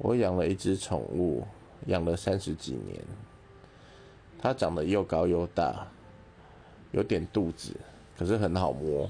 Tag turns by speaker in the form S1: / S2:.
S1: 我养了一只宠物养了三十几年。它长得又高又大有点肚子可是很好摸